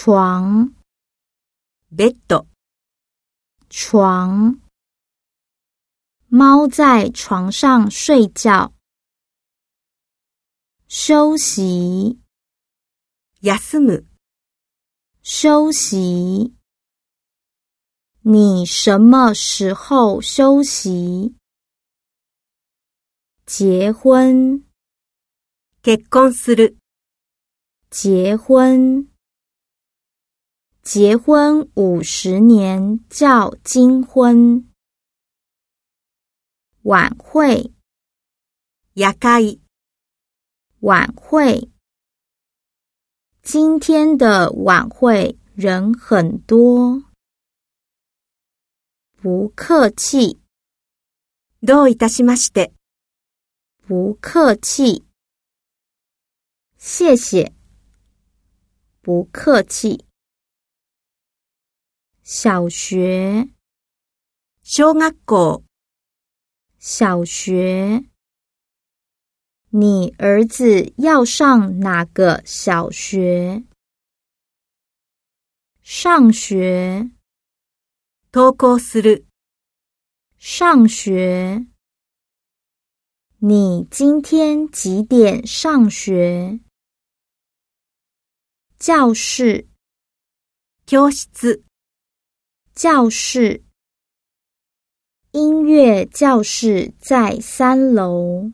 床，ベッド、床。猫在床上睡觉。休息，休む、休息。你什么时候休息？结婚，結婚する、结婚。 结婚五十年叫金婚。晚会，夜会、晚会。今天的晚会人很多。不客气，どういたしまして、不客气。谢谢，不客气。 小学，小学，你儿子要上哪个小学？上学 t o k o 上学，你今天几点上学？教室，教室。教室，音乐教室在三楼。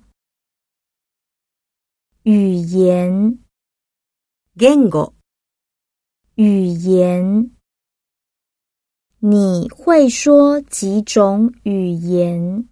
语言 g 語 n g o 语言，你会说几种语言？